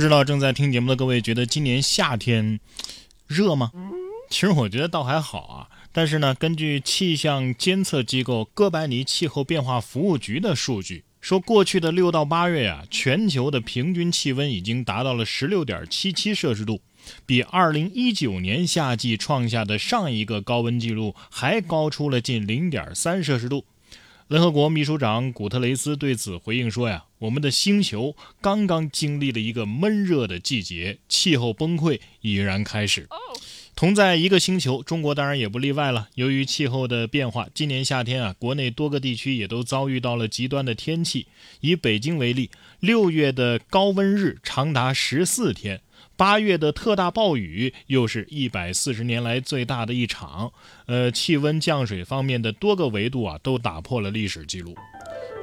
不知道正在听节目的各位，觉得今年夏天热吗？其实我觉得倒还好啊。但是呢，根据气象监测机构哥白尼气候变化服务局的数据，说过去的六到八月呀，全球的平均气温已经达到了十六点七七摄氏度，比二零一九年夏季创下的上一个高温记录还高出了近零点三摄氏度。联合国秘书长古特雷斯对此回应说：“呀，我们的星球刚刚经历了一个闷热的季节，气候崩溃已然开始。同在一个星球，中国当然也不例外了。由于气候的变化，今年夏天啊，国内多个地区也都遭遇到了极端的天气。以北京为例，六月的高温日长达十四天。”八月的特大暴雨又是一百四十年来最大的一场，呃，气温降水方面的多个维度啊都打破了历史记录。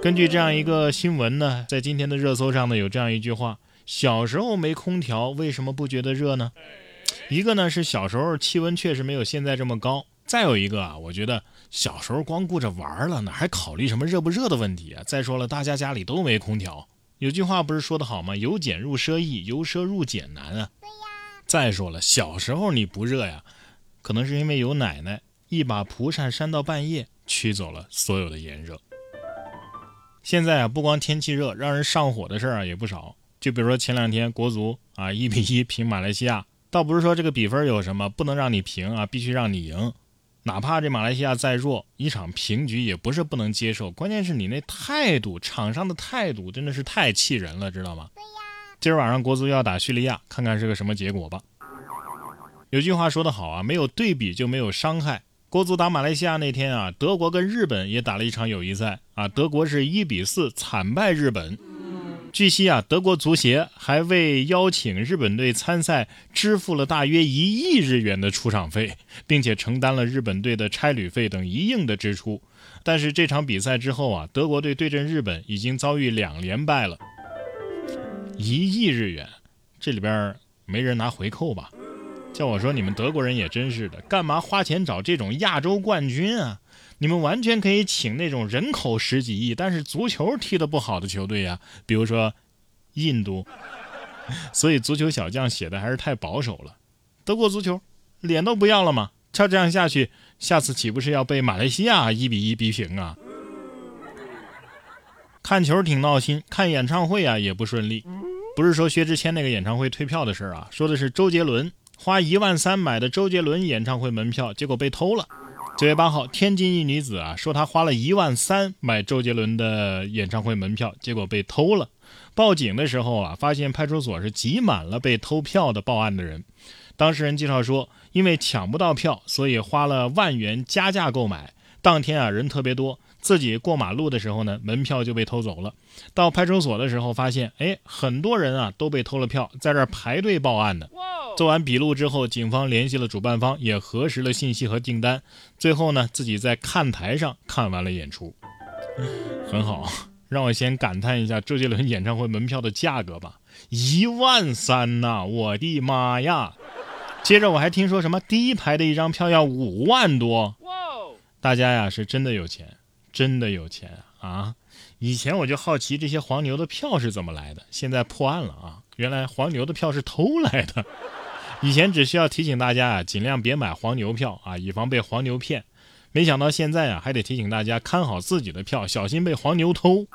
根据这样一个新闻呢，在今天的热搜上呢有这样一句话：小时候没空调，为什么不觉得热呢？一个呢是小时候气温确实没有现在这么高，再有一个啊，我觉得小时候光顾着玩了，哪还考虑什么热不热的问题啊？再说了，大家家里都没空调。有句话不是说的好吗？由俭入奢易，由奢入俭难啊。对呀。再说了，小时候你不热呀，可能是因为有奶奶一把蒲扇扇到半夜，驱走了所有的炎热。现在啊，不光天气热，让人上火的事儿啊也不少。就比如说前两天国足啊一比一平马来西亚，倒不是说这个比分有什么不能让你平啊，必须让你赢。哪怕这马来西亚再弱，一场平局也不是不能接受。关键是你那态度，场上的态度真的是太气人了，知道吗？对呀。今儿晚上国足要打叙利亚，看看是个什么结果吧。有句话说得好啊，没有对比就没有伤害。国足打马来西亚那天啊，德国跟日本也打了一场友谊赛啊，德国是一比四惨败日本。据悉啊，德国足协还为邀请日本队参赛支付了大约一亿日元的出场费，并且承担了日本队的差旅费等一应的支出。但是这场比赛之后啊，德国队对阵日本已经遭遇两连败了。一亿日元，这里边没人拿回扣吧？叫我说你们德国人也真是的，干嘛花钱找这种亚洲冠军啊？你们完全可以请那种人口十几亿，但是足球踢得不好的球队呀，比如说印度。所以足球小将写的还是太保守了。德国足球脸都不要了吗？照这样下去，下次岂不是要被马来西亚一比一逼平啊？看球挺闹心，看演唱会啊也不顺利。不是说薛之谦那个演唱会退票的事儿啊，说的是周杰伦花一万三买的周杰伦演唱会门票，结果被偷了。九月八号，天津一女子啊说她花了一万三买周杰伦的演唱会门票，结果被偷了。报警的时候啊，发现派出所是挤满了被偷票的报案的人。当事人介绍说，因为抢不到票，所以花了万元加价购买。当天啊，人特别多。自己过马路的时候呢，门票就被偷走了。到派出所的时候，发现哎，很多人啊都被偷了票，在这儿排队报案呢。做完笔录之后，警方联系了主办方，也核实了信息和订单。最后呢，自己在看台上看完了演出，很好。让我先感叹一下周杰伦演唱会门票的价格吧，一万三呐！我的妈呀！接着我还听说什么第一排的一张票要五万多。大家呀是真的有钱。真的有钱啊！以前我就好奇这些黄牛的票是怎么来的，现在破案了啊！原来黄牛的票是偷来的。以前只需要提醒大家啊，尽量别买黄牛票啊，以防被黄牛骗。没想到现在啊，还得提醒大家看好自己的票，小心被黄牛偷。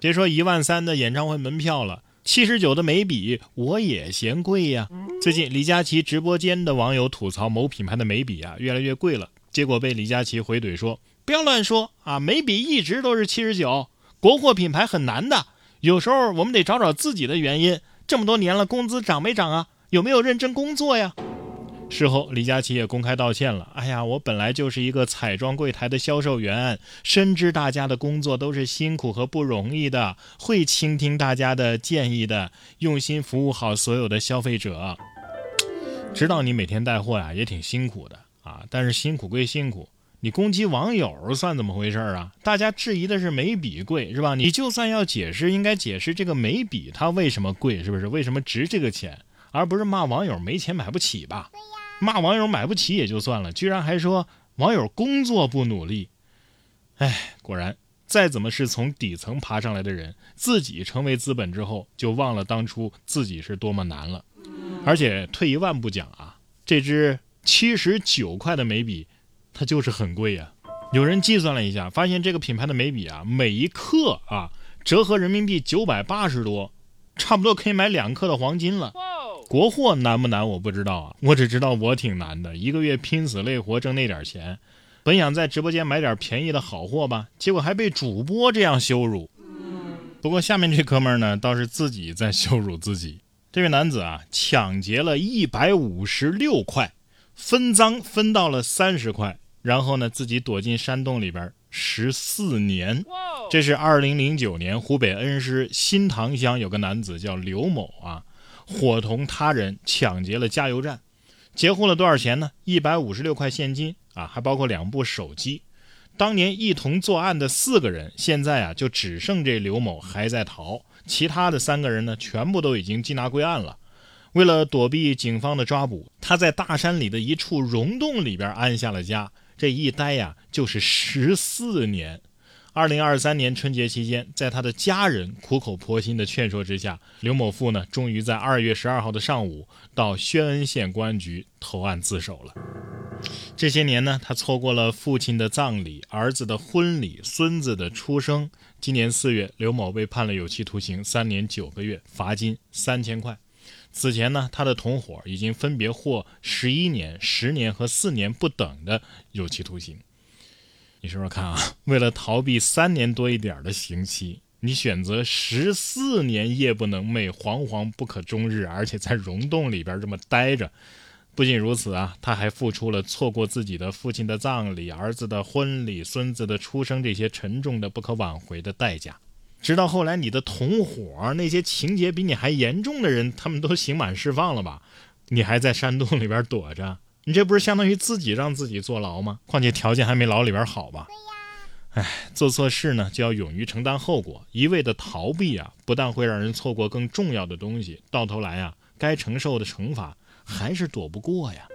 别说一万三的演唱会门票了，七十九的眉笔我也嫌贵呀。最近李佳琦直播间的网友吐槽某品牌的眉笔啊越来越贵了，结果被李佳琦回怼说。不要乱说啊！眉笔一直都是七十九，国货品牌很难的。有时候我们得找找自己的原因。这么多年了，工资涨没涨啊？有没有认真工作呀？事后，李佳琦也公开道歉了。哎呀，我本来就是一个彩妆柜台的销售员，深知大家的工作都是辛苦和不容易的，会倾听大家的建议的，用心服务好所有的消费者。知道你每天带货呀也挺辛苦的啊，但是辛苦归辛苦。你攻击网友算怎么回事啊？大家质疑的是眉笔贵是吧？你就算要解释，应该解释这个眉笔它为什么贵，是不是？为什么值这个钱，而不是骂网友没钱买不起吧？骂网友买不起也就算了，居然还说网友工作不努力。哎，果然再怎么是从底层爬上来的人，自己成为资本之后，就忘了当初自己是多么难了。而且退一万步讲啊，这支七十九块的眉笔，它就是很贵呀。有人计算了一下，发现这个品牌的眉笔啊，每一克啊，折合人民币九百八十多，差不多可以买两克的黄金了。国货难不难？我不知道啊，我只知道我挺难的，一个月拼死累活挣那点钱。本想在直播间买点便宜的好货吧，结果还被主播这样羞辱。不过下面这哥们儿呢，倒是自己在羞辱自己。这位男子啊，抢劫了一百五十六块，分赃分到了三十块，然后呢，自己躲进山洞里边十四年。这是二零零九年湖北恩施新塘乡有个男子叫刘某啊，伙同他人抢劫了加油站。截获了多少钱呢？一百五十六块现金啊，还包括两部手机。当年一同作案的四个人，现在啊就只剩这刘某还在逃，其他的三个人呢，全部都已经缉拿归案了。为了躲避警方的抓捕，他在大山里的一处溶洞里边安下了家，这一待呀就是十四年。二零二三年春节期间，在他的家人苦口婆心的劝说之下，刘某富呢，终于在二月十二号的上午到宣恩县公安局投案自首了。这些年呢，他错过了父亲的葬礼、儿子的婚礼、孙子的出生。今年四月，刘某被判了有期徒刑三年九个月，罚金三千块。此前呢，他的同伙已经分别获十一年、十年和四年不等的有期徒刑。你说说看啊，为了逃避三年多一点的刑期，你选择十四年夜不能寐、惶惶不可终日，而且在溶洞里边这么待着。不仅如此啊，他还付出了错过自己的父亲的葬礼、儿子的婚礼、孙子的出生这些沉重的不可挽回的代价。直到后来，你的同伙那些情节比你还严重的人，他们都刑满释放了吧？你还在山洞里边躲着。你这不是相当于自己让自己坐牢吗？况且条件还没牢里边好吧？哎，做错事呢就要勇于承担后果，一味的逃避啊，不但会让人错过更重要的东西，到头来啊，该承受的惩罚还是躲不过呀。